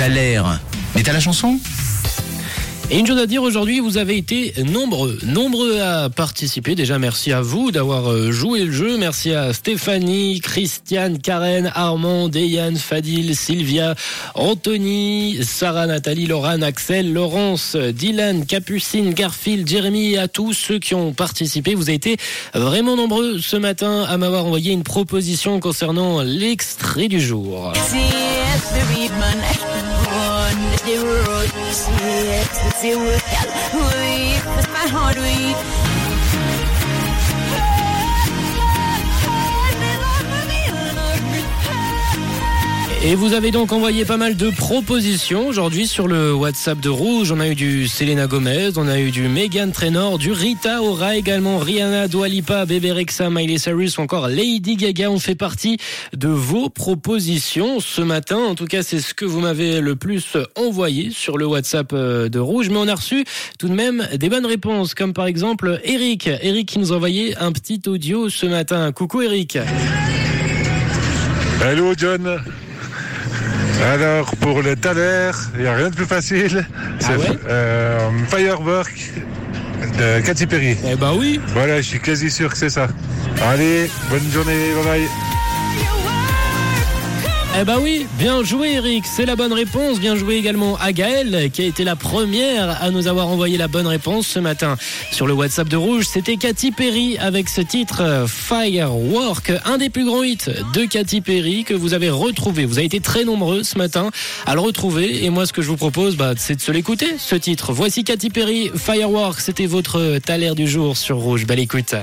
T'as l'air. Mais t'as la chanson? Et une chose à dire aujourd'hui, vous avez été nombreux, nombreux à participer. Déjà, merci à vous d'avoir euh, joué le jeu. Merci à Stéphanie, Christiane, Karen, Armand, Deyane, Fadil, Sylvia, Anthony, Sarah, Nathalie, Laurent, Axel, Laurence, Dylan, Capucine, Garfield, Jérémy et à tous ceux qui ont participé. Vous avez été vraiment nombreux ce matin à m'avoir envoyé une proposition concernant l'extrait du jour. the road. see ecstasy will help. Weep, my heart weep. Et vous avez donc envoyé pas mal de propositions aujourd'hui sur le WhatsApp de Rouge. On a eu du Selena Gomez, on a eu du Megan Trainor, du Rita Ora également, Rihanna, Dua Lipa, Bebe Rexha, Miley Cyrus ou encore Lady Gaga ont fait partie de vos propositions ce matin. En tout cas, c'est ce que vous m'avez le plus envoyé sur le WhatsApp euh, de Rouge. Mais on a reçu tout de même des bonnes réponses, comme par exemple Eric. Eric qui nous a envoyé un petit audio ce matin. Coucou Eric. Hello John. Alors pour le Thaler, il n'y a rien de plus facile. C'est ouais euh, Firework de Katy Perry. Eh ben oui. Voilà, je suis quasi sûr que c'est ça. Allez, bonne journée, bye bye. Eh ben oui, bien joué Eric, c'est la bonne réponse. Bien joué également à Gaëlle qui a été la première à nous avoir envoyé la bonne réponse ce matin sur le WhatsApp de Rouge. C'était Katy Perry avec ce titre euh, Firework, un des plus grands hits de Katy Perry que vous avez retrouvé. Vous avez été très nombreux ce matin à le retrouver et moi ce que je vous propose bah, c'est de se l'écouter ce titre. Voici Katy Perry Firework, c'était votre taler du jour sur Rouge. Belle écoute.